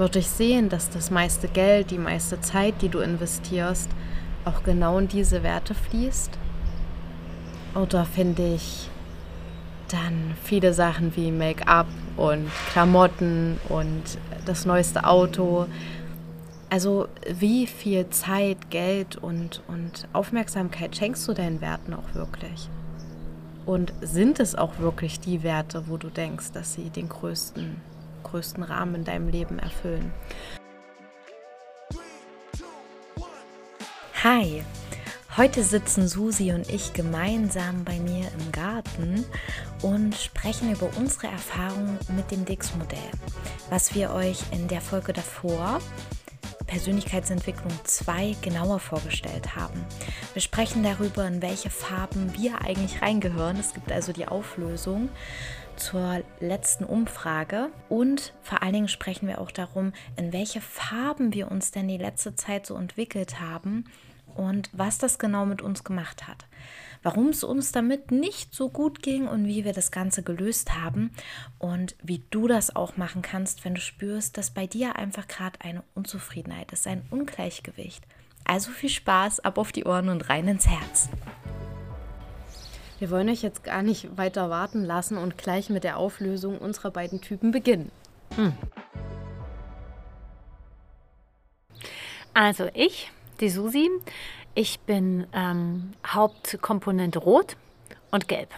würde ich sehen, dass das meiste Geld, die meiste Zeit, die du investierst, auch genau in diese Werte fließt? Oder finde ich dann viele Sachen wie Make-up und Klamotten und das neueste Auto. Also wie viel Zeit, Geld und, und Aufmerksamkeit schenkst du deinen Werten auch wirklich? Und sind es auch wirklich die Werte, wo du denkst, dass sie den größten, größten Rahmen in deinem Leben erfüllen? Hi, heute sitzen Susi und ich gemeinsam bei mir im Garten und sprechen über unsere Erfahrungen mit dem Dix-Modell, was wir euch in der Folge davor Persönlichkeitsentwicklung 2 genauer vorgestellt haben. Wir sprechen darüber, in welche Farben wir eigentlich reingehören. Es gibt also die Auflösung zur letzten Umfrage und vor allen Dingen sprechen wir auch darum, in welche Farben wir uns denn die letzte Zeit so entwickelt haben und was das genau mit uns gemacht hat. Warum es uns damit nicht so gut ging und wie wir das Ganze gelöst haben und wie du das auch machen kannst, wenn du spürst, dass bei dir einfach gerade eine Unzufriedenheit ist, ein Ungleichgewicht. Also viel Spaß, ab auf die Ohren und rein ins Herz. Wir wollen euch jetzt gar nicht weiter warten lassen und gleich mit der Auflösung unserer beiden Typen beginnen. Hm. Also ich die Susi. Ich bin ähm, Hauptkomponente Rot und Gelb.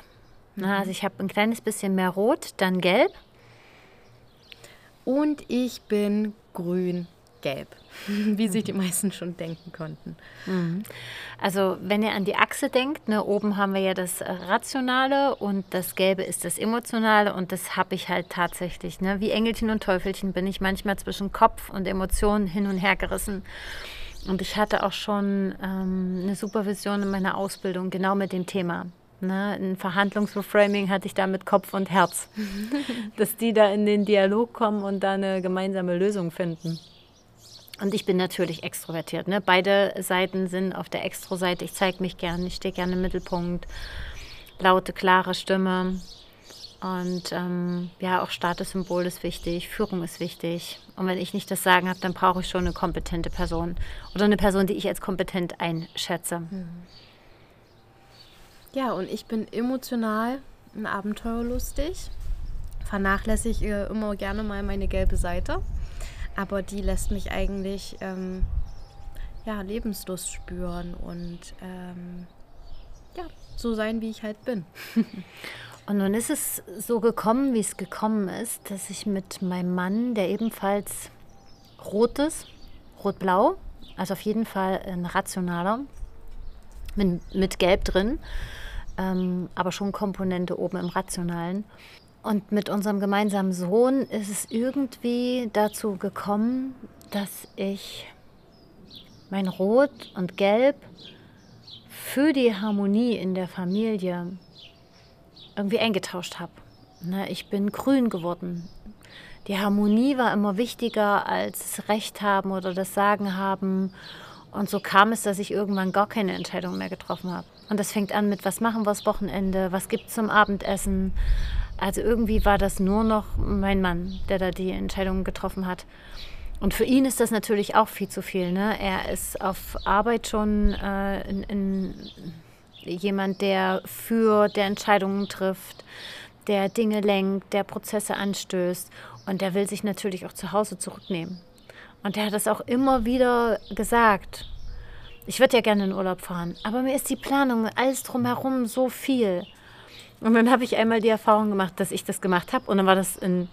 Mhm. Also ich habe ein kleines bisschen mehr Rot, dann Gelb. Und ich bin grün, gelb, wie sich die meisten schon denken konnten. Mhm. Also wenn ihr an die Achse denkt, ne, oben haben wir ja das Rationale und das Gelbe ist das Emotionale und das habe ich halt tatsächlich. Ne? Wie Engelchen und Teufelchen bin ich manchmal zwischen Kopf und Emotionen hin und her gerissen. Und ich hatte auch schon ähm, eine Supervision in meiner Ausbildung genau mit dem Thema. Ne? Ein Verhandlungsreframing hatte ich da mit Kopf und Herz, dass die da in den Dialog kommen und da eine gemeinsame Lösung finden. Und ich bin natürlich extrovertiert. Ne? Beide Seiten sind auf der Extro-Seite. Ich zeige mich gerne, ich stehe gerne im Mittelpunkt. Laute, klare Stimme. Und ähm, ja, auch Statussymbol ist wichtig, Führung ist wichtig. Und wenn ich nicht das Sagen habe, dann brauche ich schon eine kompetente Person oder eine Person, die ich als kompetent einschätze. Mhm. Ja, und ich bin emotional und abenteuerlustig. Vernachlässige immer gerne mal meine gelbe Seite. Aber die lässt mich eigentlich ähm, ja, Lebenslust spüren und ähm, ja, so sein, wie ich halt bin. Und nun ist es so gekommen, wie es gekommen ist, dass ich mit meinem Mann, der ebenfalls rot ist, rot-blau, also auf jeden Fall ein rationaler, mit, mit Gelb drin, ähm, aber schon Komponente oben im Rationalen. Und mit unserem gemeinsamen Sohn ist es irgendwie dazu gekommen, dass ich mein Rot und Gelb für die Harmonie in der Familie irgendwie eingetauscht habe. Ne, ich bin grün geworden. Die Harmonie war immer wichtiger als das Recht haben oder das Sagen haben. Und so kam es, dass ich irgendwann gar keine Entscheidung mehr getroffen habe. Und das fängt an mit, was machen wir das Wochenende, was gibt es zum Abendessen. Also irgendwie war das nur noch mein Mann, der da die Entscheidung getroffen hat. Und für ihn ist das natürlich auch viel zu viel. Ne? Er ist auf Arbeit schon äh, in, in jemand, der für der Entscheidungen trifft, der Dinge lenkt, der Prozesse anstößt und der will sich natürlich auch zu Hause zurücknehmen. Und der hat das auch immer wieder gesagt. Ich würde ja gerne in Urlaub fahren, aber mir ist die Planung, alles drumherum so viel. Und dann habe ich einmal die Erfahrung gemacht, dass ich das gemacht habe und dann war das in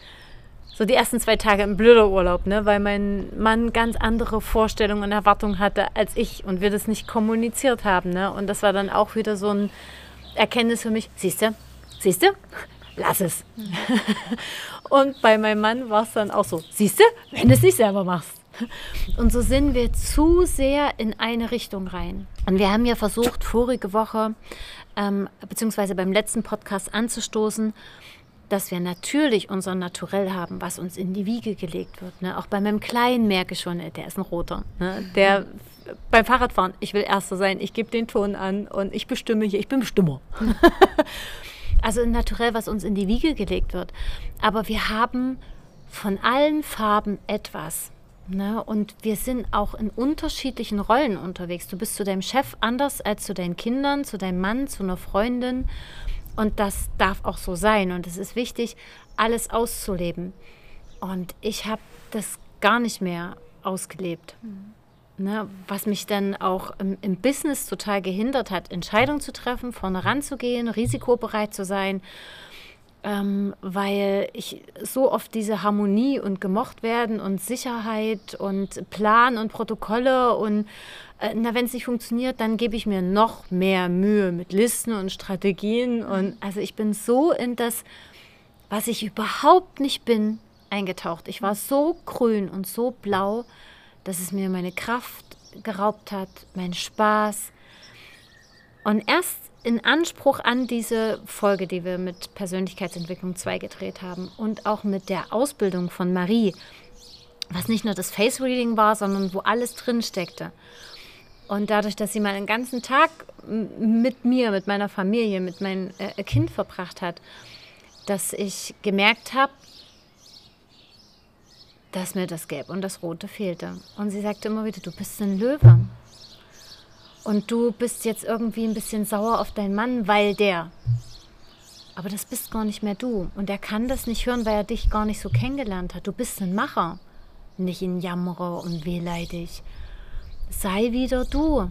so die ersten zwei Tage ein blöder Urlaub, ne? weil mein Mann ganz andere Vorstellungen und Erwartungen hatte als ich und wir das nicht kommuniziert haben. Ne? Und das war dann auch wieder so ein Erkenntnis für mich. Siehst du, siehst du, lass es. Und bei meinem Mann war es dann auch so, siehst du, wenn du es nicht selber machst. Und so sind wir zu sehr in eine Richtung rein. Und wir haben ja versucht, vorige Woche, ähm, beziehungsweise beim letzten Podcast anzustoßen, dass wir natürlich unser Naturell haben, was uns in die Wiege gelegt wird. Ne? Auch bei meinem Kleinen merke ich schon, der ist ein Roter. Ne? Der beim Fahrradfahren, ich will Erster sein, ich gebe den Ton an und ich bestimme hier, ich bin Bestimmer. also Naturell, was uns in die Wiege gelegt wird. Aber wir haben von allen Farben etwas. Ne? Und wir sind auch in unterschiedlichen Rollen unterwegs. Du bist zu deinem Chef anders als zu deinen Kindern, zu deinem Mann, zu einer Freundin. Und das darf auch so sein. Und es ist wichtig, alles auszuleben. Und ich habe das gar nicht mehr ausgelebt. Mhm. Ne, was mich dann auch im, im, Business total gehindert hat, Entscheidungen zu treffen, vorne ranzugehen, risikobereit zu sein, ähm, weil ich so oft diese Harmonie und gemocht werden und Sicherheit und Plan und Protokolle und äh, na, wenn es nicht funktioniert, dann gebe ich mir noch mehr Mühe mit Listen und Strategien und also ich bin so in das, was ich überhaupt nicht bin, eingetaucht. Ich war so grün und so blau dass es mir meine Kraft geraubt hat, meinen Spaß. Und erst in Anspruch an diese Folge, die wir mit Persönlichkeitsentwicklung 2 gedreht haben und auch mit der Ausbildung von Marie, was nicht nur das Face Reading war, sondern wo alles drin steckte. Und dadurch, dass sie mal einen ganzen Tag mit mir, mit meiner Familie, mit meinem äh, Kind verbracht hat, dass ich gemerkt habe, dass mir das Gelb und das Rote fehlte. Und sie sagte immer wieder, du bist ein Löwe. Und du bist jetzt irgendwie ein bisschen sauer auf deinen Mann, weil der. Aber das bist gar nicht mehr du. Und er kann das nicht hören, weil er dich gar nicht so kennengelernt hat. Du bist ein Macher, nicht ein Jammerer und wehleidig. Sei wieder du.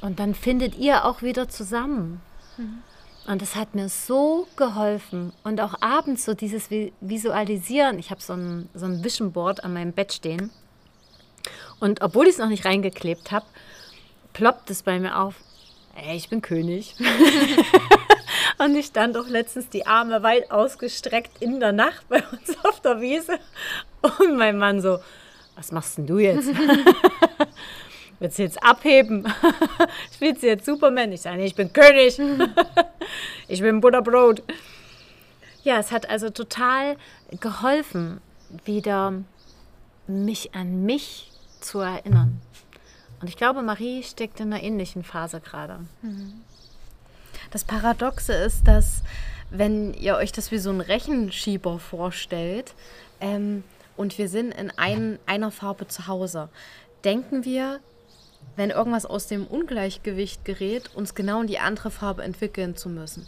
Und dann findet ihr auch wieder zusammen. Mhm. Und das hat mir so geholfen. Und auch abends so dieses Visualisieren. Ich habe so ein, so ein Vision Board an meinem Bett stehen. Und obwohl ich es noch nicht reingeklebt habe, ploppt es bei mir auf. Ey, ich bin König. und ich stand auch letztens die Arme weit ausgestreckt in der Nacht bei uns auf der Wiese. Und mein Mann so, was machst denn du jetzt? Willst du jetzt abheben? Spielst du jetzt Superman? Ich sage, nee, ich bin König. ich bin Butterbrot. Ja, es hat also total geholfen, wieder mich an mich zu erinnern. Und ich glaube, Marie steckt in einer ähnlichen Phase gerade. Das Paradoxe ist, dass wenn ihr euch das wie so ein Rechenschieber vorstellt ähm, und wir sind in ein, einer Farbe zu Hause, denken wir, wenn irgendwas aus dem Ungleichgewicht gerät, uns genau in die andere Farbe entwickeln zu müssen.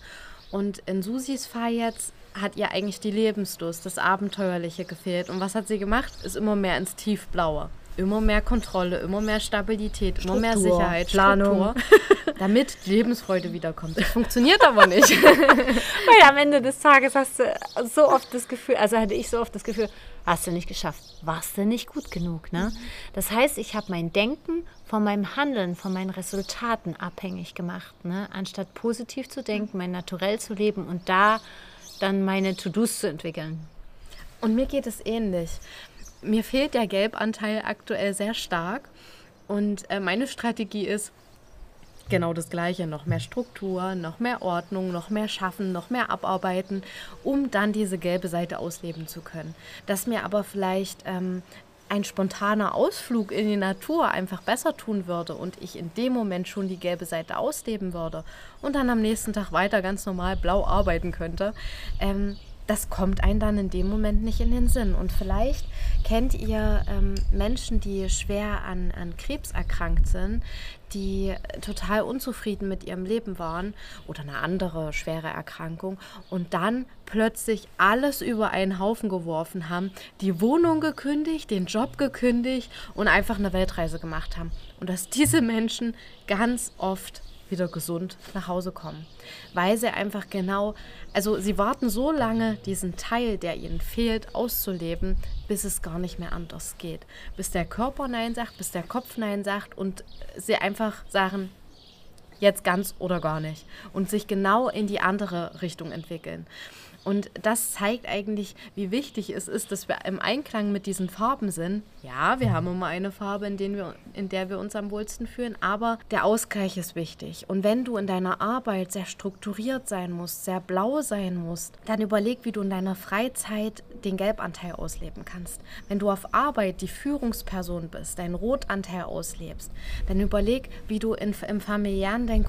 Und in Susis Fall jetzt hat ihr eigentlich die Lebenslust, das Abenteuerliche gefehlt. Und was hat sie gemacht? Ist immer mehr ins Tiefblaue. Immer mehr Kontrolle, immer mehr Stabilität, Struktur, immer mehr Sicherheit, Planung, Struktur, damit Lebensfreude wiederkommt. Das funktioniert aber nicht. Weil am Ende des Tages hast du so oft das Gefühl, also hatte ich so oft das Gefühl, hast du nicht geschafft, warst du nicht gut genug. Ne? Das heißt, ich habe mein Denken von meinem Handeln, von meinen Resultaten abhängig gemacht. Ne? Anstatt positiv zu denken, mein Naturell zu leben und da dann meine To-Dos zu entwickeln. Und mir geht es ähnlich. Mir fehlt der Gelbanteil aktuell sehr stark. Und äh, meine Strategie ist genau das Gleiche. Noch mehr Struktur, noch mehr Ordnung, noch mehr Schaffen, noch mehr Abarbeiten, um dann diese gelbe Seite ausleben zu können. Dass mir aber vielleicht ähm, ein spontaner Ausflug in die Natur einfach besser tun würde und ich in dem Moment schon die gelbe Seite ausleben würde und dann am nächsten Tag weiter ganz normal blau arbeiten könnte, ähm, das kommt einem dann in dem Moment nicht in den Sinn. Und vielleicht kennt ihr ähm, Menschen, die schwer an, an Krebs erkrankt sind, die total unzufrieden mit ihrem Leben waren oder eine andere schwere Erkrankung und dann plötzlich alles über einen Haufen geworfen haben, die Wohnung gekündigt, den Job gekündigt und einfach eine Weltreise gemacht haben. Und dass diese Menschen ganz oft wieder gesund nach Hause kommen. Weil sie einfach genau, also sie warten so lange, diesen Teil, der ihnen fehlt, auszuleben, bis es gar nicht mehr anders geht. Bis der Körper Nein sagt, bis der Kopf Nein sagt und sie einfach sagen, jetzt ganz oder gar nicht. Und sich genau in die andere Richtung entwickeln. Und das zeigt eigentlich, wie wichtig es ist, dass wir im Einklang mit diesen Farben sind. Ja, wir haben immer eine Farbe, in, wir, in der wir uns am wohlsten fühlen, aber der Ausgleich ist wichtig. Und wenn du in deiner Arbeit sehr strukturiert sein musst, sehr blau sein musst, dann überleg, wie du in deiner Freizeit den Gelbanteil ausleben kannst. Wenn du auf Arbeit die Führungsperson bist, deinen Rotanteil auslebst, dann überleg, wie du in, im familiären deinen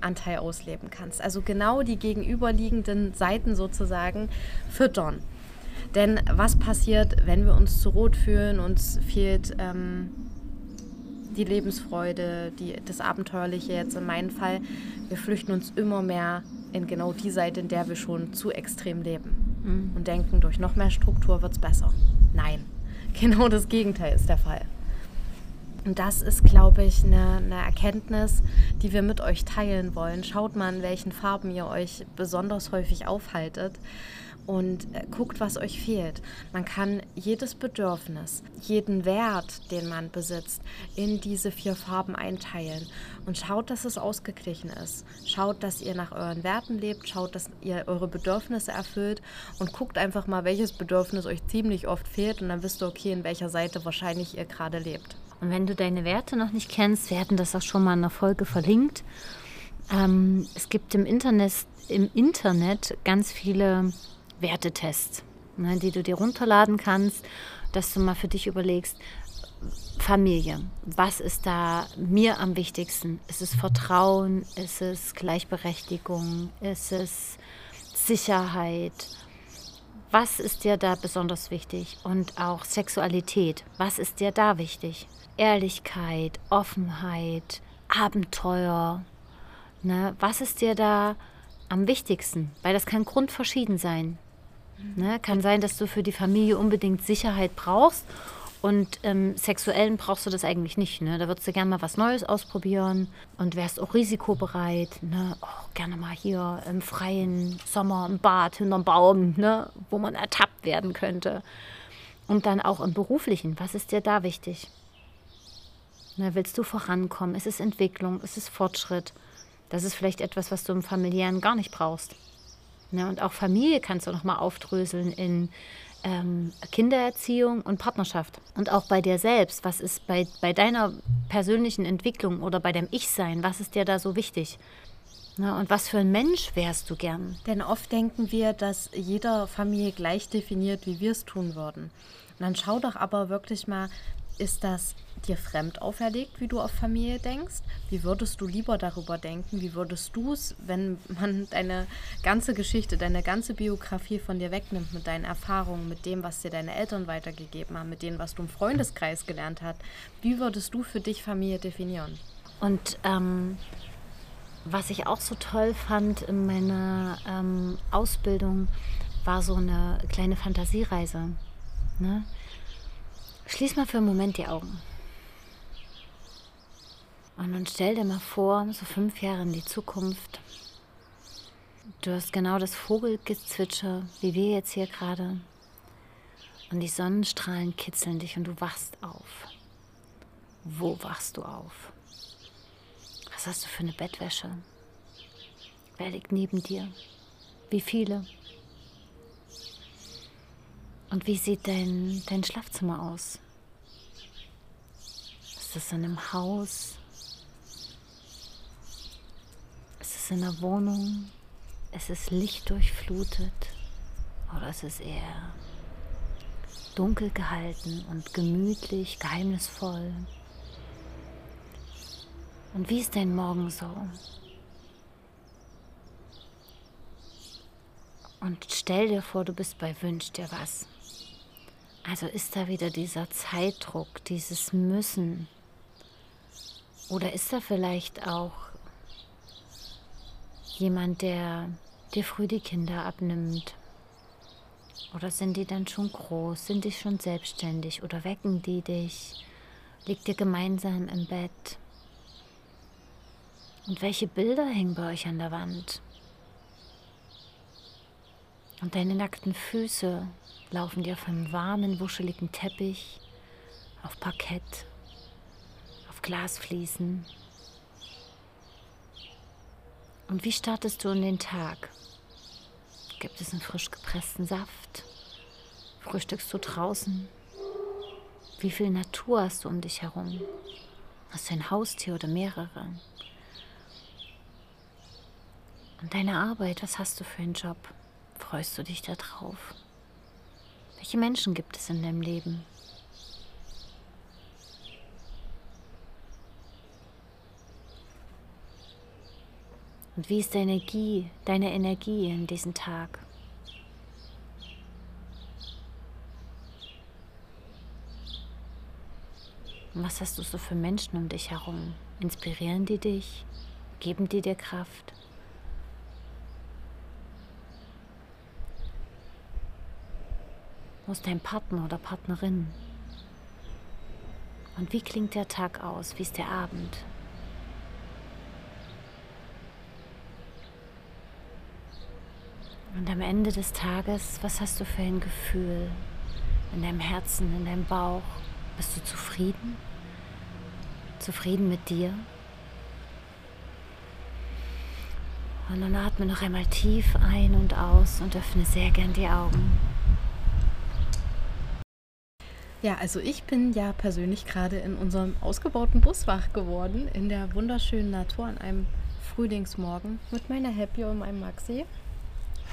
Grünanteil ausleben kannst. Also genau die gegenüberliegenden Seiten sozusagen sozusagen füttern. Denn was passiert, wenn wir uns zu rot fühlen, uns fehlt ähm, die Lebensfreude, die, das Abenteuerliche jetzt in meinem Fall, wir flüchten uns immer mehr in genau die Seite, in der wir schon zu extrem leben mhm. und denken, durch noch mehr Struktur wird es besser. Nein, genau das Gegenteil ist der Fall. Und das ist, glaube ich, eine, eine, Erkenntnis, die wir mit euch teilen wollen. Schaut mal, in welchen Farben ihr euch besonders häufig aufhaltet und äh, guckt, was euch fehlt. Man kann jedes Bedürfnis, jeden Wert, den man besitzt, in diese vier Farben einteilen und schaut, dass es ausgeglichen ist. Schaut, dass ihr nach euren Werten lebt, schaut, dass ihr eure Bedürfnisse erfüllt und guckt einfach mal, welches Bedürfnis euch ziemlich oft fehlt und dann wisst ihr, okay, in welcher Seite wahrscheinlich ihr gerade lebt. Und wenn du deine Werte noch nicht kennst, wir hatten das auch schon mal in der Folge verlinkt. Ähm, es gibt im Internet, im Internet ganz viele Wertetests, ne, die du dir runterladen kannst, dass du mal für dich überlegst, Familie, was ist da mir am wichtigsten? Ist es Vertrauen? Ist es Gleichberechtigung? Ist es Sicherheit? Was ist dir da besonders wichtig? Und auch Sexualität, was ist dir da wichtig? Ehrlichkeit, Offenheit, Abenteuer. Ne? Was ist dir da am wichtigsten? Weil das kann grundverschieden sein. Ne? Kann sein, dass du für die Familie unbedingt Sicherheit brauchst und ähm, sexuellen brauchst du das eigentlich nicht. Ne? Da würdest du gerne mal was Neues ausprobieren und wärst auch risikobereit. Ne? Oh, gerne mal hier im freien Sommer im Bad hinterm Baum, ne? wo man ertappt werden könnte. Und dann auch im beruflichen. Was ist dir da wichtig? Ne, willst du vorankommen? Ist es Entwicklung? Ist es Fortschritt? Das ist vielleicht etwas, was du im familiären gar nicht brauchst. Ne, und auch Familie kannst du nochmal aufdröseln in ähm, Kindererziehung und Partnerschaft. Und auch bei dir selbst. Was ist bei, bei deiner persönlichen Entwicklung oder bei deinem Ich-Sein, was ist dir da so wichtig? Ne, und was für ein Mensch wärst du gern? Denn oft denken wir, dass jeder Familie gleich definiert, wie wir es tun würden. Und dann schau doch aber wirklich mal, ist das dir fremd auferlegt, wie du auf Familie denkst? Wie würdest du lieber darüber denken? Wie würdest du es, wenn man deine ganze Geschichte, deine ganze Biografie von dir wegnimmt mit deinen Erfahrungen, mit dem, was dir deine Eltern weitergegeben haben, mit dem, was du im Freundeskreis gelernt hast? Wie würdest du für dich Familie definieren? Und ähm, was ich auch so toll fand in meiner ähm, Ausbildung, war so eine kleine Fantasiereise. Ne? Schließ mal für einen Moment die Augen. Und nun stell dir mal vor, so fünf Jahre in die Zukunft. Du hast genau das Vogelgezwitscher, wie wir jetzt hier gerade. Und die Sonnenstrahlen kitzeln dich und du wachst auf. Wo wachst du auf? Was hast du für eine Bettwäsche? Wer liegt neben dir? Wie viele? Und wie sieht dein, dein Schlafzimmer aus? Ist es in einem Haus? Ist es in einer Wohnung? Ist es lichtdurchflutet? Oder ist es eher dunkel gehalten und gemütlich, geheimnisvoll? Und wie ist dein Morgen so? Und stell dir vor, du bist bei Wünsch dir was. Also ist da wieder dieser Zeitdruck, dieses Müssen. Oder ist da vielleicht auch jemand, der dir früh die Kinder abnimmt? Oder sind die dann schon groß? Sind die schon selbstständig? Oder wecken die dich? Liegt ihr gemeinsam im Bett? Und welche Bilder hängen bei euch an der Wand? Und deine nackten Füße laufen dir auf einem warmen, wuscheligen Teppich, auf Parkett, auf Glasfliesen. Und wie startest du in den Tag? Gibt es einen frisch gepressten Saft? Frühstückst du draußen? Wie viel Natur hast du um dich herum? Hast du ein Haustier oder mehrere? Und deine Arbeit, was hast du für einen Job? Freust du dich darauf? Welche Menschen gibt es in deinem Leben? Und wie ist deine Energie, deine Energie in diesem Tag? Und was hast du so für Menschen um dich herum? Inspirieren die dich? Geben die dir Kraft? Wo ist dein Partner oder Partnerin? Und wie klingt der Tag aus? Wie ist der Abend? Und am Ende des Tages, was hast du für ein Gefühl in deinem Herzen, in deinem Bauch? Bist du zufrieden? Zufrieden mit dir? Und dann atme noch einmal tief ein und aus und öffne sehr gern die Augen. Ja, also ich bin ja persönlich gerade in unserem ausgebauten Bus wach geworden, in der wunderschönen Natur an einem Frühlingsmorgen mit meiner Happy und meinem Maxi.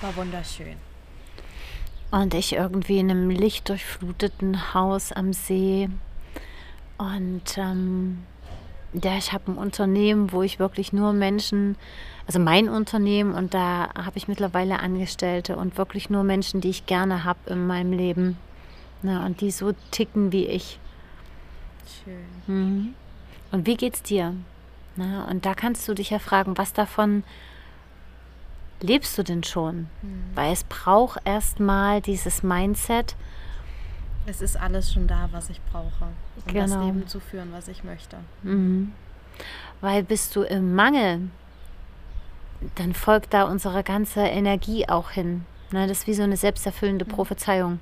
War wunderschön. Und ich irgendwie in einem lichtdurchfluteten Haus am See. Und ähm, ja, ich habe ein Unternehmen, wo ich wirklich nur Menschen, also mein Unternehmen, und da habe ich mittlerweile Angestellte und wirklich nur Menschen, die ich gerne habe in meinem Leben. Ne, und die so ticken wie ich. Schön. Mhm. Und wie geht's dir? Ne, und da kannst du dich ja fragen, was davon lebst du denn schon? Mhm. Weil es braucht erstmal dieses Mindset. Es ist alles schon da, was ich brauche, um das Genau. Leben zu führen, was ich möchte. Mhm. Weil bist du im Mangel, dann folgt da unsere ganze Energie auch hin. Ne, das ist wie so eine selbsterfüllende Prophezeiung.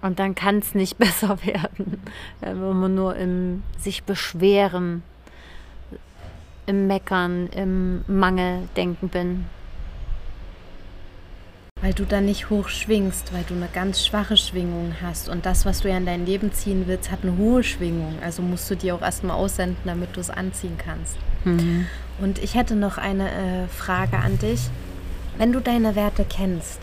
Und dann kann es nicht besser werden, wenn man nur im sich beschweren, im Meckern, im Mangeldenken bin. Weil du dann nicht hoch schwingst, weil du eine ganz schwache Schwingung hast. Und das, was du ja in dein Leben ziehen willst, hat eine hohe Schwingung. Also musst du die auch erstmal aussenden, damit du es anziehen kannst. Und ich hätte noch eine äh, Frage an dich. Wenn du deine Werte kennst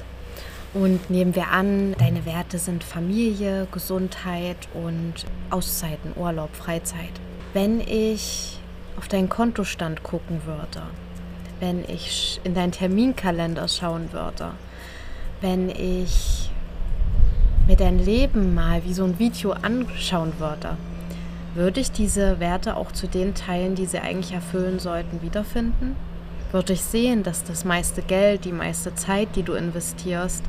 und nehmen wir an, deine Werte sind Familie, Gesundheit und Auszeiten, Urlaub, Freizeit. Wenn ich auf deinen Kontostand gucken würde, wenn ich in deinen Terminkalender schauen würde, wenn ich mir dein Leben mal wie so ein Video anschauen würde, würde ich diese Werte auch zu den Teilen, die sie eigentlich erfüllen sollten, wiederfinden? Würde ich sehen, dass das meiste Geld, die meiste Zeit, die du investierst,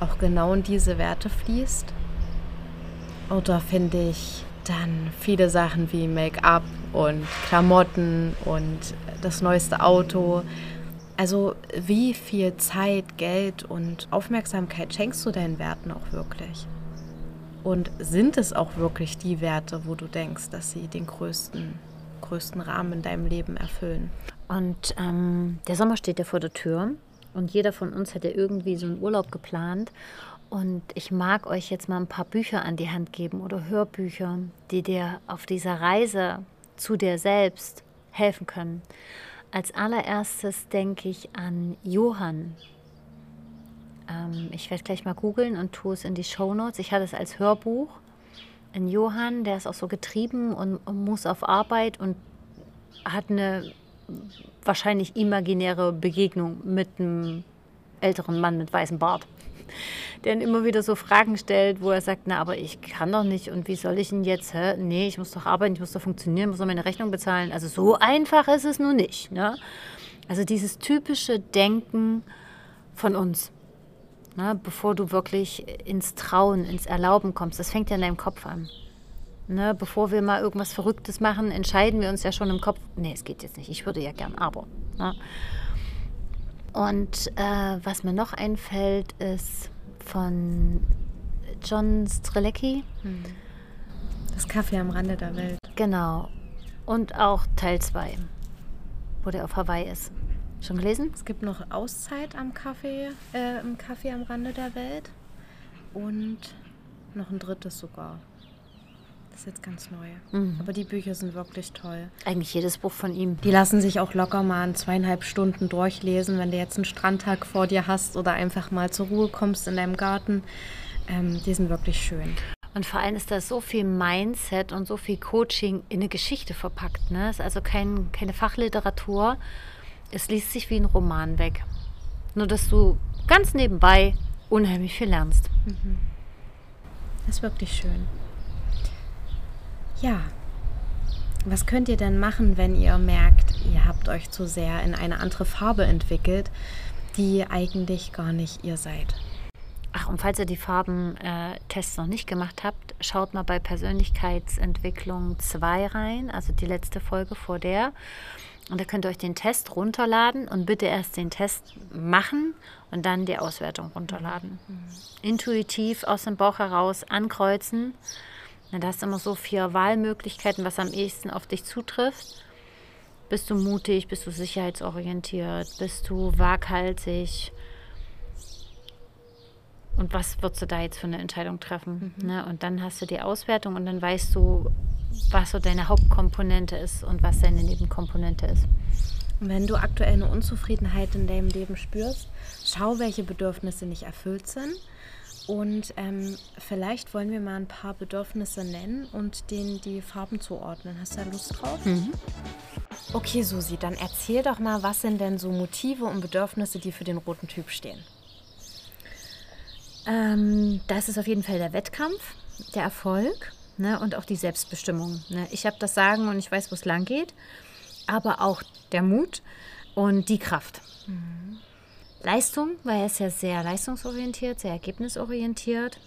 auch genau in diese Werte fließt? Oder finde ich dann viele Sachen wie Make-up und Klamotten und das neueste Auto? Also wie viel Zeit, Geld und Aufmerksamkeit schenkst du deinen Werten auch wirklich? Und sind es auch wirklich die Werte, wo du denkst, dass sie den größten, größten Rahmen in deinem Leben erfüllen? Und ähm, der Sommer steht ja vor der Tür und jeder von uns hat ja irgendwie so einen Urlaub geplant. Und ich mag euch jetzt mal ein paar Bücher an die Hand geben oder Hörbücher, die dir auf dieser Reise zu dir selbst helfen können. Als allererstes denke ich an Johann. Ähm, ich werde gleich mal googeln und tue es in die Shownotes. Ich hatte es als Hörbuch. Ein Johann, der ist auch so getrieben und muss auf Arbeit und hat eine wahrscheinlich imaginäre Begegnung mit einem älteren Mann mit weißem Bart, der ihn immer wieder so Fragen stellt, wo er sagt, na, aber ich kann doch nicht und wie soll ich denn jetzt, hä? nee, ich muss doch arbeiten, ich muss doch funktionieren, muss doch meine Rechnung bezahlen. Also so einfach ist es nun nicht. Ne? Also dieses typische Denken von uns, ne? bevor du wirklich ins Trauen, ins Erlauben kommst, das fängt ja in deinem Kopf an. Ne, bevor wir mal irgendwas Verrücktes machen, entscheiden wir uns ja schon im Kopf, nee, es geht jetzt nicht, ich würde ja gern, aber. Ne? Und äh, was mir noch einfällt, ist von John Strelecki, Das Kaffee am Rande der Welt. genau, und auch Teil 2, wo der auf Hawaii ist. Schon gelesen? Es gibt noch Auszeit am Kaffee, äh, im Kaffee am Rande der Welt. Und noch ein drittes sogar. Das ist jetzt ganz neu. Aber die Bücher sind wirklich toll. Eigentlich jedes Buch von ihm. Die lassen sich auch locker mal in zweieinhalb Stunden durchlesen, wenn du jetzt einen Strandtag vor dir hast oder einfach mal zur Ruhe kommst in deinem Garten. Ähm, die sind wirklich schön. Und vor allem ist da so viel Mindset und so viel Coaching in eine Geschichte verpackt. Ne? Es ist also kein, keine Fachliteratur. Es liest sich wie ein Roman weg. Nur, dass du ganz nebenbei unheimlich viel lernst. Das ist wirklich schön. Ja, Was könnt ihr denn machen, wenn ihr merkt, ihr habt euch zu sehr in eine andere Farbe entwickelt, die eigentlich gar nicht ihr seid? Ach, und falls ihr die Farbentests noch nicht gemacht habt, schaut mal bei Persönlichkeitsentwicklung 2 rein, also die letzte Folge vor der. Und da könnt ihr euch den Test runterladen und bitte erst den Test machen und dann die Auswertung runterladen. Mhm. Intuitiv aus dem Bauch heraus ankreuzen. Da hast du immer so vier Wahlmöglichkeiten, was am ehesten auf dich zutrifft. Bist du mutig? Bist du sicherheitsorientiert? Bist du waghalsig? Und was würdest du da jetzt für eine Entscheidung treffen? Mhm. Ne? Und dann hast du die Auswertung und dann weißt du, was so deine Hauptkomponente ist und was deine Nebenkomponente ist. Wenn du aktuell eine Unzufriedenheit in deinem Leben spürst, schau, welche Bedürfnisse nicht erfüllt sind. Und ähm, vielleicht wollen wir mal ein paar Bedürfnisse nennen und denen die Farben zuordnen. Hast du da Lust drauf? Mhm. Okay, Susi, dann erzähl doch mal, was sind denn so Motive und Bedürfnisse, die für den roten Typ stehen? Ähm, das ist auf jeden Fall der Wettkampf, der Erfolg ne, und auch die Selbstbestimmung. Ne. Ich habe das Sagen und ich weiß, wo es lang geht, aber auch der Mut und die Kraft. Mhm. Leistung, weil er ist ja sehr leistungsorientiert, sehr ergebnisorientiert.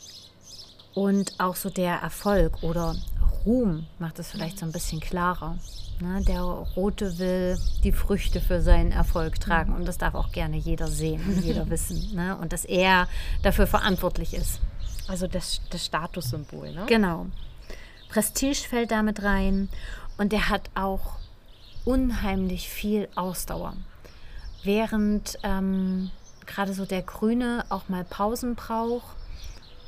Und auch so der Erfolg oder Ruhm macht es vielleicht so ein bisschen klarer. Ne, der Rote will die Früchte für seinen Erfolg tragen und das darf auch gerne jeder sehen und jeder wissen. Ne? Und dass er dafür verantwortlich ist. Also das, das Statussymbol, ne? Genau. Prestige fällt damit rein und er hat auch unheimlich viel Ausdauer. Während ähm, gerade so der Grüne auch mal Pausen braucht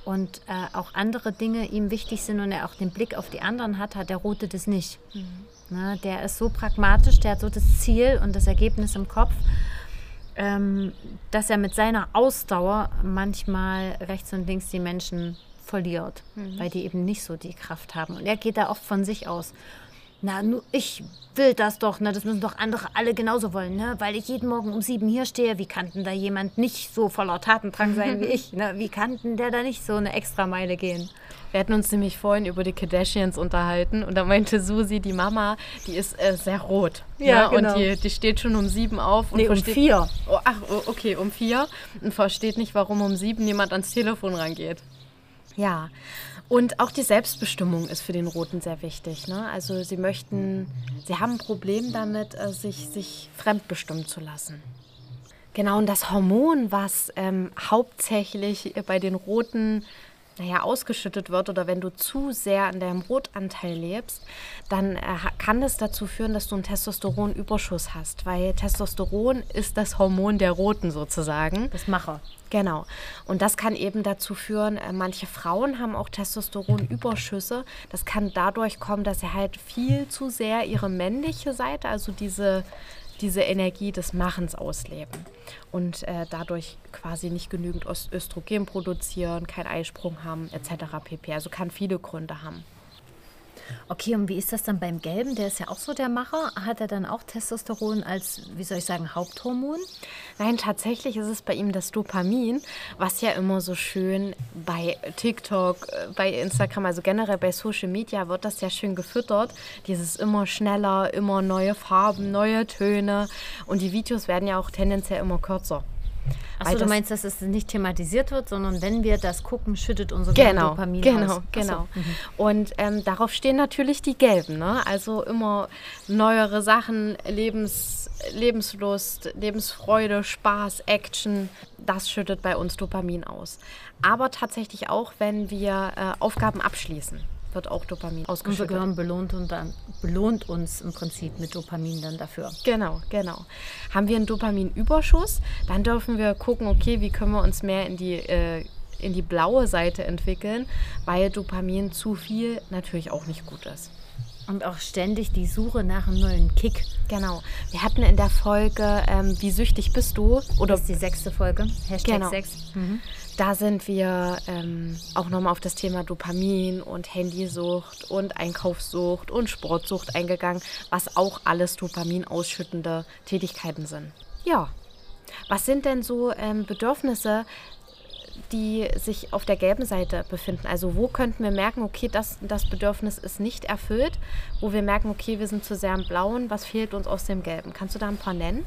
und äh, auch andere Dinge ihm wichtig sind und er auch den Blick auf die anderen hat, hat der Rote das nicht. Mhm. Na, der ist so pragmatisch, der hat so das Ziel und das Ergebnis im Kopf, ähm, dass er mit seiner Ausdauer manchmal rechts und links die Menschen verliert, mhm. weil die eben nicht so die Kraft haben. Und er geht da oft von sich aus na, nur ich will das doch, ne? das müssen doch andere alle genauso wollen, ne? weil ich jeden Morgen um sieben hier stehe. Wie kann denn da jemand nicht so voller Tatendrang sein wie ich? Ne? Wie kann denn der da nicht so eine Extrameile gehen? Wir hatten uns nämlich vorhin über die Kardashians unterhalten und da meinte Susi, die Mama, die ist äh, sehr rot. Ja, ne? genau. Und die, die steht schon um sieben auf. Und nee, um vier. Oh, ach, oh, okay, um vier. Und versteht nicht, warum um sieben jemand ans Telefon rangeht. Ja, und auch die Selbstbestimmung ist für den Roten sehr wichtig. Ne? Also sie möchten, sie haben ein Problem damit, äh, sich, sich fremdbestimmen zu lassen. Genau, und das Hormon, was ähm, hauptsächlich bei den Roten naja, ausgeschüttet wird oder wenn du zu sehr an deinem Rotanteil lebst, dann äh, kann das dazu führen, dass du einen Testosteronüberschuss hast, weil Testosteron ist das Hormon der Roten sozusagen. Das Macher. Genau. Und das kann eben dazu führen, äh, manche Frauen haben auch Testosteronüberschüsse. Das kann dadurch kommen, dass sie halt viel zu sehr ihre männliche Seite, also diese diese Energie des Machens ausleben und äh, dadurch quasi nicht genügend Östrogen produzieren, keinen Eisprung haben etc. pp. Also kann viele Gründe haben. Okay, und wie ist das dann beim Gelben? Der ist ja auch so der Macher. Hat er dann auch Testosteron als, wie soll ich sagen, Haupthormon? Nein, tatsächlich ist es bei ihm das Dopamin, was ja immer so schön bei TikTok, äh, bei Instagram, also generell bei Social Media wird das ja schön gefüttert. Dieses immer schneller, immer neue Farben, neue Töne. Und die Videos werden ja auch tendenziell immer kürzer. Achso, du meinst, dass es nicht thematisiert wird, sondern wenn wir das gucken, schüttet unser genau, Dopamin genau, aus. Genau, mhm. Und ähm, darauf stehen natürlich die Gelben. Ne? Also immer neuere Sachen, Lebens, Lebenslust, Lebensfreude, Spaß, Action. Das schüttet bei uns Dopamin aus. Aber tatsächlich auch, wenn wir äh, Aufgaben abschließen wird auch Dopamin ausgeschüttet. Unser Gehirn belohnt, und dann, belohnt uns im Prinzip mit Dopamin dann dafür. Genau, genau. Haben wir einen Dopaminüberschuss, dann dürfen wir gucken, okay, wie können wir uns mehr in die, äh, in die blaue Seite entwickeln, weil Dopamin zu viel natürlich auch nicht gut ist. Und auch ständig die Suche nach einem neuen Kick. Genau. Wir hatten in der Folge ähm, Wie süchtig bist du? Oder das ist die sechste Folge. Hashtag genau. 6. Mhm. Da sind wir ähm, auch nochmal auf das Thema Dopamin und Handysucht und Einkaufssucht und Sportsucht eingegangen, was auch alles Dopamin ausschüttende Tätigkeiten sind. Ja. Was sind denn so ähm, Bedürfnisse, die sich auf der gelben Seite befinden? Also wo könnten wir merken, okay, das, das Bedürfnis ist nicht erfüllt, wo wir merken, okay, wir sind zu sehr im Blauen, was fehlt uns aus dem Gelben? Kannst du da ein paar nennen?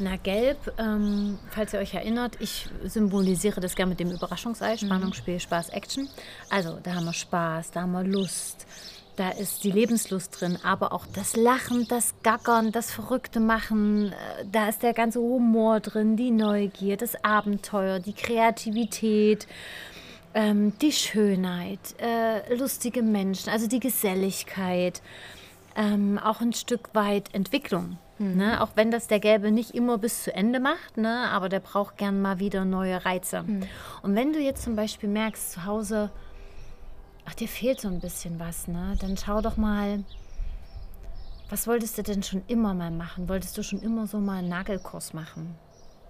Na, gelb, ähm, falls ihr euch erinnert, ich symbolisiere das gerne mit dem Überraschungsei, Spannung, Spiel, Spaß, Action. Also da haben wir Spaß, da haben wir Lust, da ist die Lebenslust drin, aber auch das Lachen, das Gackern, das Verrückte machen, äh, da ist der ganze Humor drin, die Neugier, das Abenteuer, die Kreativität, ähm, die Schönheit, äh, lustige Menschen, also die Geselligkeit, ähm, auch ein Stück weit Entwicklung. Ne? Auch wenn das der Gelbe nicht immer bis zu Ende macht, ne? aber der braucht gern mal wieder neue Reize. Und wenn du jetzt zum Beispiel merkst, zu Hause, ach, dir fehlt so ein bisschen was, ne? dann schau doch mal, was wolltest du denn schon immer mal machen? Wolltest du schon immer so mal einen Nagelkurs machen,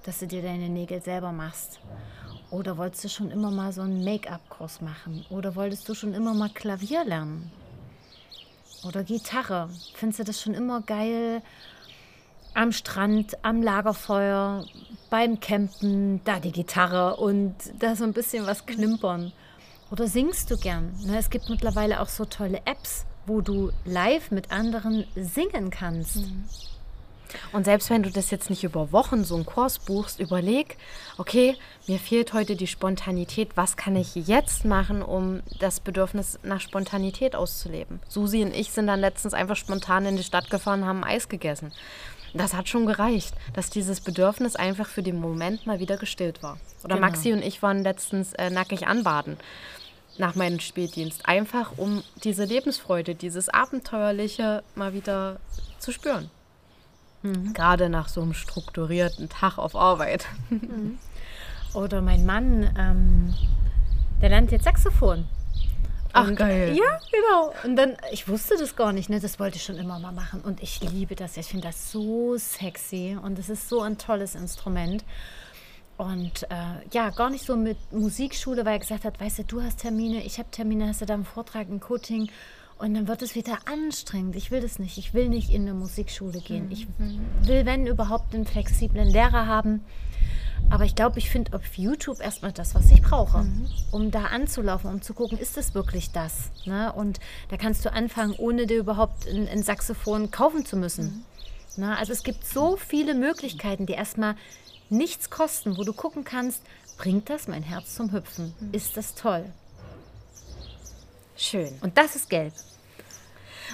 dass du dir deine Nägel selber machst? Oder wolltest du schon immer mal so einen Make-up-Kurs machen? Oder wolltest du schon immer mal Klavier lernen? Oder Gitarre? Findest du das schon immer geil? Am Strand, am Lagerfeuer, beim Campen, da die Gitarre und da so ein bisschen was klimpern. Oder singst du gern? Ne, es gibt mittlerweile auch so tolle Apps, wo du live mit anderen singen kannst. Und selbst wenn du das jetzt nicht über Wochen so einen Kurs buchst, überleg, okay, mir fehlt heute die Spontanität, was kann ich jetzt machen, um das Bedürfnis nach Spontanität auszuleben? Susi und ich sind dann letztens einfach spontan in die Stadt gefahren, haben Eis gegessen. Das hat schon gereicht, dass dieses Bedürfnis einfach für den Moment mal wieder gestillt war. Oder Genau. Maxi und ich waren letztens äh, nackig anbaden nach meinem Spätdienst, einfach um diese Lebensfreude, dieses Abenteuerliche mal wieder zu spüren. Gerade nach so einem strukturierten Tag auf Arbeit. Oder mein Mann, ähm, der lernt jetzt Saxophon. Ach, Und, geil. Ja, genau. Und dann, ich wusste das gar nicht, ne? das wollte ich schon immer mal machen. Und ich liebe das. Ich finde das so sexy und es ist so ein tolles Instrument. Und äh, ja, gar nicht so mit Musikschule, weil er gesagt hat, weißt du, du hast Termine, ich habe Termine, hast du da einen Vortrag, ein Coaching. Und dann wird es wieder anstrengend. Ich will das nicht. Ich will nicht in eine Musikschule gehen. Ich will, wenn überhaupt, einen flexiblen Lehrer haben. Aber ich glaube, ich finde auf YouTube erstmal das, was ich brauche, um da anzulaufen, um zu gucken, ist das wirklich das? Ne? Und da kannst du anfangen, ohne dir überhaupt ein, ein Saxophon kaufen zu müssen. Ne? Also es gibt so viele Möglichkeiten, die erstmal nichts kosten, wo du gucken kannst, bringt das mein Herz zum Hüpfen? Ist das toll? Schön. Und das ist gelb.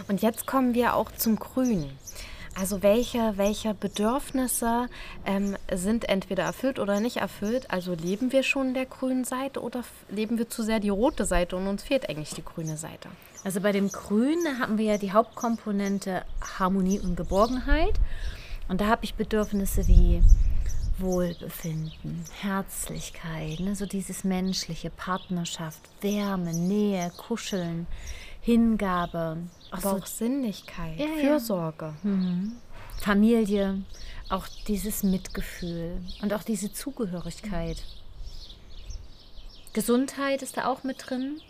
Und jetzt kommen wir auch zum Grün. Also welche, welche Bedürfnisse ähm, sind entweder erfüllt oder nicht erfüllt? Also leben wir schon der grünen Seite oder leben wir zu sehr die rote Seite und uns fehlt eigentlich die grüne Seite? Also bei dem Grün haben wir ja die Hauptkomponente Harmonie und Geborgenheit. Und da habe ich Bedürfnisse wie Wohlbefinden, Herzlichkeit, ne? so dieses menschliche, Partnerschaft, Wärme, Nähe, Kuscheln, Hingabe, auch Aber auch Sinnlichkeit, Ja, ja. Fürsorge. Familie, auch dieses Mitgefühl und auch diese Zugehörigkeit. Gesundheit ist da auch mit drin.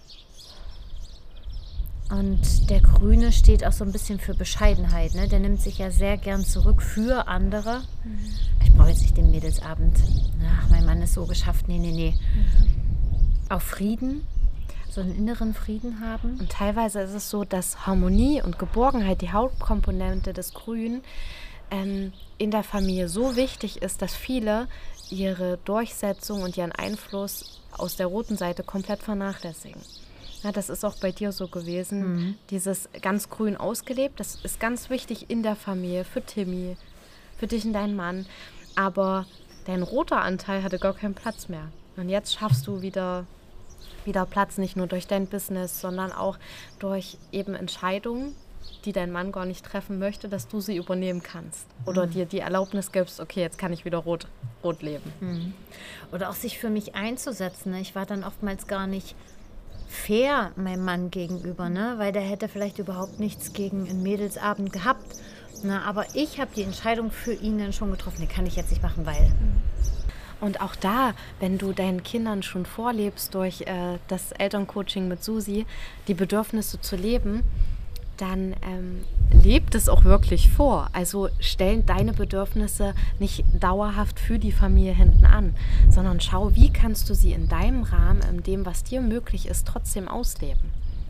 Und der Grüne steht auch so ein bisschen für Bescheidenheit. Ne? Der nimmt sich ja sehr gern zurück für andere. Ich brauche jetzt nicht den Mädelsabend. Ach, mein Mann ist so geschafft. Nee, nee, nee. Auch Frieden, so einen inneren Frieden haben. Und teilweise ist es so, dass Harmonie und Geborgenheit, die Hauptkomponente des Grünen, ähm, in der Familie so wichtig ist, dass viele ihre Durchsetzung und ihren Einfluss aus der roten Seite komplett vernachlässigen. Ja, das ist auch bei dir so gewesen. Dieses ganz grün ausgelebt, das ist ganz wichtig in der Familie, für Timmy, für dich und deinen Mann. Aber dein roter Anteil hatte gar keinen Platz mehr. Und jetzt schaffst du wieder wieder Platz, nicht nur durch dein Business, sondern auch durch eben Entscheidungen, die dein Mann gar nicht treffen möchte, dass du sie übernehmen kannst. Oder dir die Erlaubnis gibst, okay, jetzt kann ich wieder rot, rot leben. Oder auch sich für mich einzusetzen. Ne? Ich war dann oftmals gar nicht fair meinem Mann gegenüber, ne? weil der hätte vielleicht überhaupt nichts gegen einen Mädelsabend gehabt. Na, aber ich habe die Entscheidung für ihn dann schon getroffen. Die kann ich jetzt nicht machen, weil. Und auch da, wenn du deinen Kindern schon vorlebst durch äh, das Elterncoaching mit Susi, die Bedürfnisse zu leben, dann ähm, lebt es auch wirklich vor. Also stellen deine Bedürfnisse nicht dauerhaft für die Familie hinten an, sondern schau, wie kannst du sie in deinem Rahmen, in dem, was dir möglich ist, trotzdem ausleben.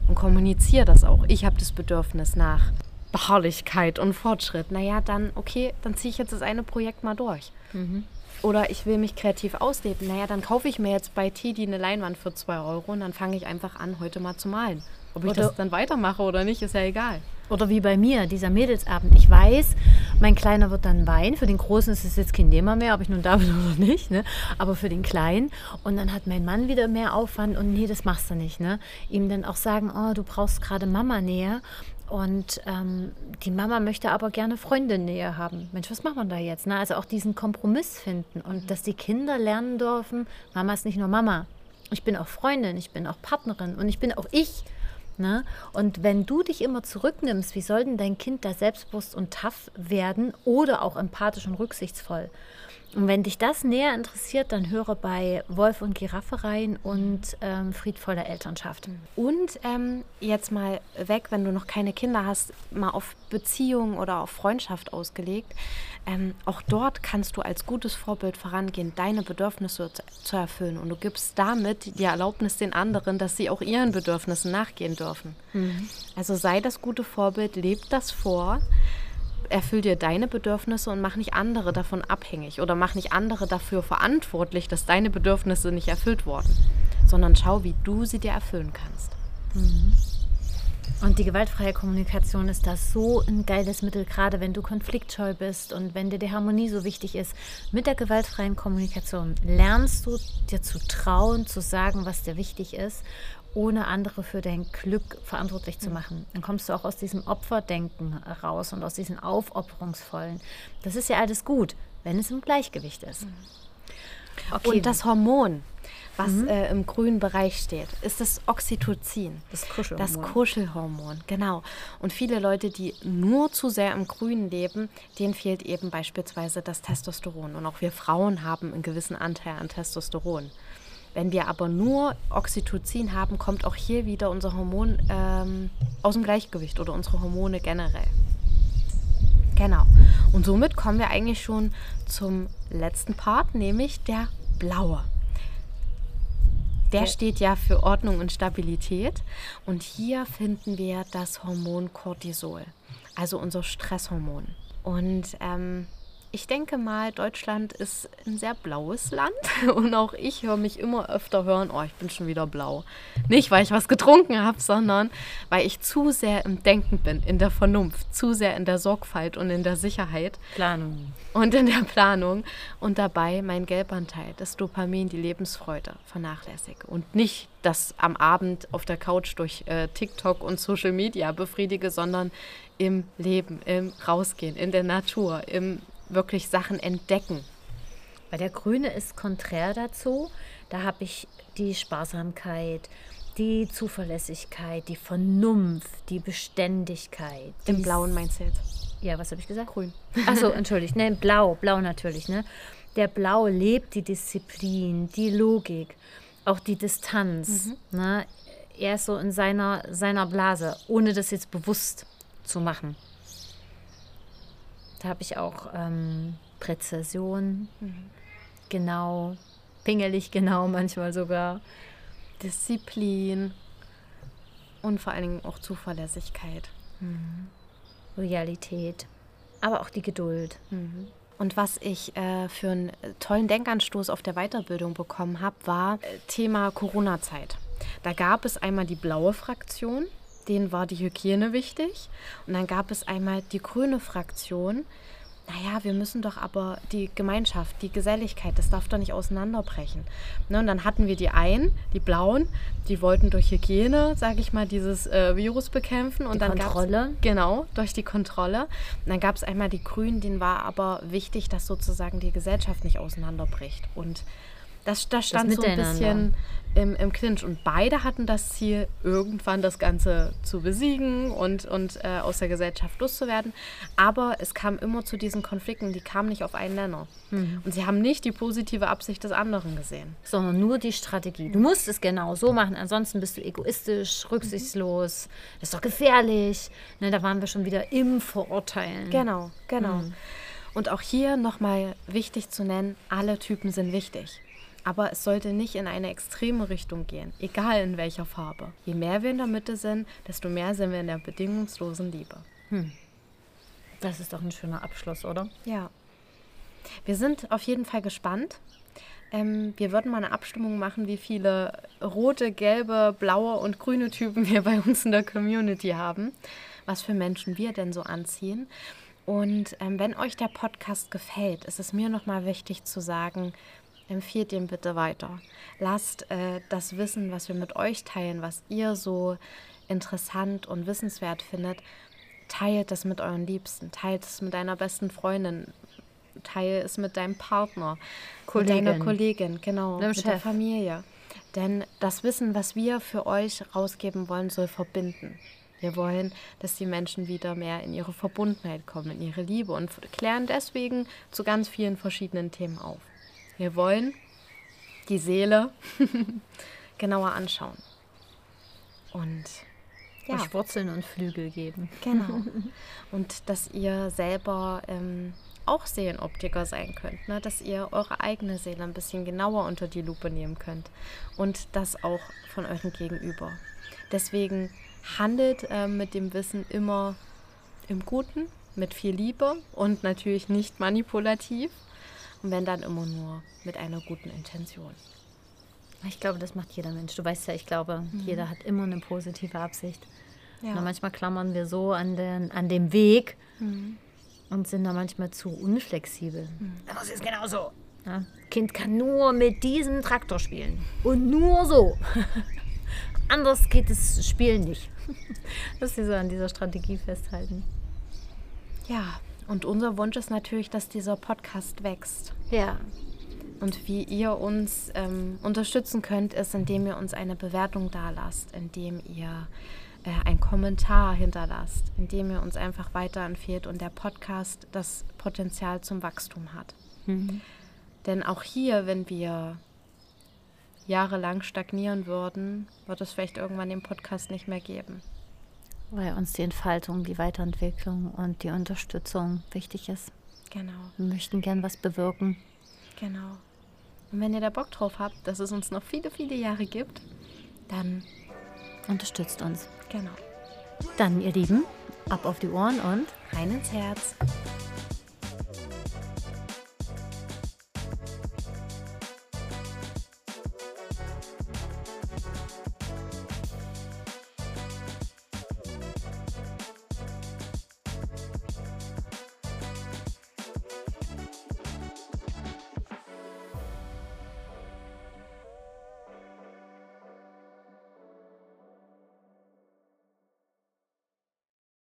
Und kommuniziere das auch. Ich habe das Bedürfnis nach Beharrlichkeit und Fortschritt. Naja, dann, okay, dann ziehe ich jetzt das eine Projekt mal durch. Mhm. Oder ich will mich kreativ ausleben. Naja, dann kaufe ich mir jetzt bei Tidi eine Leinwand für 2 Euro und dann fange ich einfach an, heute mal zu malen. Ob ich oder, das dann weitermache oder nicht, ist ja egal. Oder wie bei mir, dieser Mädelsabend. Ich weiß, mein Kleiner wird dann weinen. Für den Großen ist es jetzt kein Thema mehr, ob ich nun da bin oder nicht. Ne? Aber für den Kleinen. Und dann hat mein Mann wieder mehr Aufwand und nee, das machst du nicht. Ne? Ihm dann auch sagen, oh, du brauchst gerade Mama näher. Und ähm, die Mama möchte aber gerne Freundin näher haben. Mensch, was macht man da jetzt? Ne? Also auch diesen Kompromiss finden und dass die Kinder lernen dürfen, Mama ist nicht nur Mama. Ich bin auch Freundin, ich bin auch Partnerin und ich bin auch ich. Ne? Und wenn du dich immer zurücknimmst, wie soll denn dein Kind da selbstbewusst und tough werden oder auch empathisch und rücksichtsvoll? Und wenn dich das näher interessiert, dann höre bei Wolf und Giraffe rein und ähm, friedvolle Elternschaft. Und ähm, jetzt mal weg, wenn du noch keine Kinder hast, mal auf Beziehung oder auf Freundschaft ausgelegt. Ähm, auch dort kannst du als gutes Vorbild vorangehen, deine Bedürfnisse zu, zu erfüllen. Und du gibst damit die Erlaubnis den anderen, dass sie auch ihren Bedürfnissen nachgehen dürfen. Mhm. Also sei das gute Vorbild, leb das vor erfüll dir deine Bedürfnisse und mach nicht andere davon abhängig oder mach nicht andere dafür verantwortlich, dass deine Bedürfnisse nicht erfüllt wurden, sondern schau, wie du sie dir erfüllen kannst. Mhm. Und die gewaltfreie Kommunikation ist da so ein geiles Mittel, gerade wenn du konfliktscheu bist und wenn dir die Harmonie so wichtig ist. Mit der gewaltfreien Kommunikation lernst du dir zu trauen, zu sagen, was dir wichtig ist ohne andere für dein Glück verantwortlich zu machen. Dann kommst du auch aus diesem Opferdenken raus und aus diesem Aufopferungsvollen. Das ist ja alles gut, wenn es im Gleichgewicht ist. Mhm. Okay. Und das Hormon, was mhm. äh, im grünen Bereich steht, ist das Oxytocin. Das Kuschelhormon. Das Kuschelhormon, genau. Und viele Leute, die nur zu sehr im Grünen leben, denen fehlt eben beispielsweise das Testosteron. Und auch wir Frauen haben einen gewissen Anteil an Testosteron. Wenn wir aber nur Oxytocin haben, kommt auch hier wieder unser Hormon ähm, aus dem Gleichgewicht oder unsere Hormone generell. Genau. Und somit kommen wir eigentlich schon zum letzten Part, nämlich der blaue. Der okay. steht ja für Ordnung und Stabilität. Und hier finden wir das Hormon Cortisol, also unser Stresshormon. Und ähm, ich denke mal, Deutschland ist ein sehr blaues Land und auch ich höre mich immer öfter hören, oh, ich bin schon wieder blau. Nicht, weil ich was getrunken habe, sondern weil ich zu sehr im Denken bin, in der Vernunft, zu sehr in der Sorgfalt und in der Sicherheit. Planung. Und in der Planung und dabei mein Gelbanteil, das Dopamin, die Lebensfreude vernachlässige und nicht das am Abend auf der Couch durch äh, TikTok und Social Media befriedige, sondern im Leben, im Rausgehen, in der Natur, im wirklich Sachen entdecken. Weil der Grüne ist konträr dazu. Da habe ich die Sparsamkeit, die Zuverlässigkeit, die Vernunft, die Beständigkeit. Im Blauen meinst du jetzt? Ja, was habe ich gesagt? Grün. Achso, entschuldigt. Ne, blau, blau natürlich. Ne? Der Blau lebt die Disziplin, die Logik, auch die Distanz. Mhm. Ne? Er ist so in seiner, seiner Blase, ohne das jetzt bewusst zu machen. Da habe ich auch ähm, Präzision, mhm. genau, pingelig genau manchmal sogar. Disziplin und vor allen Dingen auch Zuverlässigkeit. Mhm. Loyalität, aber auch die Geduld. Mhm. Und was ich äh, für einen tollen Denkanstoß auf der Weiterbildung bekommen habe, war äh, Thema Corona-Zeit. Da gab es einmal die blaue Fraktion, denen war die Hygiene wichtig. Und dann gab es einmal die grüne Fraktion. Naja, wir müssen doch aber die Gemeinschaft, die Geselligkeit, das darf doch nicht auseinanderbrechen. Ne, und dann hatten wir die einen, die Blauen, die wollten durch Hygiene, sage ich mal, dieses äh, Virus bekämpfen. Und die dann Kontrolle? Genau, durch die Kontrolle. Und dann gab es einmal die Grünen, denen war aber wichtig, dass sozusagen die Gesellschaft nicht auseinanderbricht. Und Das, das stand so ein bisschen im, im Clinch. Und beide hatten das Ziel, irgendwann das Ganze zu besiegen und, und äh, aus der Gesellschaft loszuwerden. Aber es kam immer zu diesen Konflikten, die kamen nicht auf einen Nenner. Mhm. Und sie haben nicht die positive Absicht des anderen gesehen. Sondern nur die Strategie. Du musst es genau so machen, ansonsten bist du egoistisch, rücksichtslos. Das ist doch gefährlich. Ne, da waren wir schon wieder im Verurteilen. Genau, genau. Mhm. Und auch hier nochmal wichtig zu nennen, alle Typen sind wichtig. Aber es sollte nicht in eine extreme Richtung gehen, egal in welcher Farbe. Je mehr wir in der Mitte sind, desto mehr sind wir in der bedingungslosen Liebe. Hm. Das ist doch ein schöner Abschluss, oder? Ja. Wir sind auf jeden Fall gespannt. Ähm, wir würden mal eine Abstimmung machen, wie viele rote, gelbe, blaue und grüne Typen wir bei uns in der Community haben. Was für Menschen wir denn so anziehen. Und ähm, wenn euch der Podcast gefällt, ist es mir nochmal wichtig zu sagen, empfiehlt ihn bitte weiter. Lasst äh, das Wissen, was wir mit euch teilen, was ihr so interessant und wissenswert findet, teilt es mit euren Liebsten, teilt es mit deiner besten Freundin, teilt es mit deinem Partner, Kollegin. mit deiner Kollegin, genau, mit Chef. der Familie. Denn das Wissen, was wir für euch rausgeben wollen, soll verbinden. Wir wollen, dass die Menschen wieder mehr in ihre Verbundenheit kommen, in ihre Liebe und klären deswegen zu ganz vielen verschiedenen Themen auf. Wir wollen die Seele genauer anschauen. Und ja. euch Wurzeln und Flügel geben. Genau. Und dass ihr selber ähm, auch Seelenoptiker sein könnt, ne? dass ihr eure eigene Seele ein bisschen genauer unter die Lupe nehmen könnt und das auch von eurem Gegenüber. Deswegen handelt äh, mit dem Wissen immer im Guten, mit viel Liebe und natürlich nicht manipulativ. Und wenn dann immer nur mit einer guten Intention. Ich glaube, das macht jeder Mensch. Du weißt ja, ich glaube, mhm. jeder hat immer eine positive Absicht. Ja. manchmal klammern wir so an, den, an dem Weg mhm. und sind da manchmal zu unflexibel. Mhm. Aber es ist genauso. Ja? Kind kann nur mit diesem Traktor spielen. Und nur so. Anders geht das Spielen nicht. Dass sie so an dieser Strategie festhalten. Ja, und unser Wunsch ist natürlich, dass dieser Podcast wächst. Ja. Und wie ihr uns ähm, unterstützen könnt, ist, indem ihr uns eine Bewertung dalasst, indem ihr äh, einen Kommentar hinterlasst, indem ihr uns einfach weiterempfehlt und der Podcast das Potenzial zum Wachstum hat. Mhm. Denn auch hier, wenn wir jahrelang stagnieren würden, wird es vielleicht irgendwann den Podcast nicht mehr geben weil uns die Entfaltung, die Weiterentwicklung und die Unterstützung wichtig ist. Genau. Wir möchten gern was bewirken. Genau. Und wenn ihr da Bock drauf habt, dass es uns noch viele, viele Jahre gibt, dann unterstützt uns. Genau. Dann, ihr Lieben, ab auf die Ohren und rein ins Herz.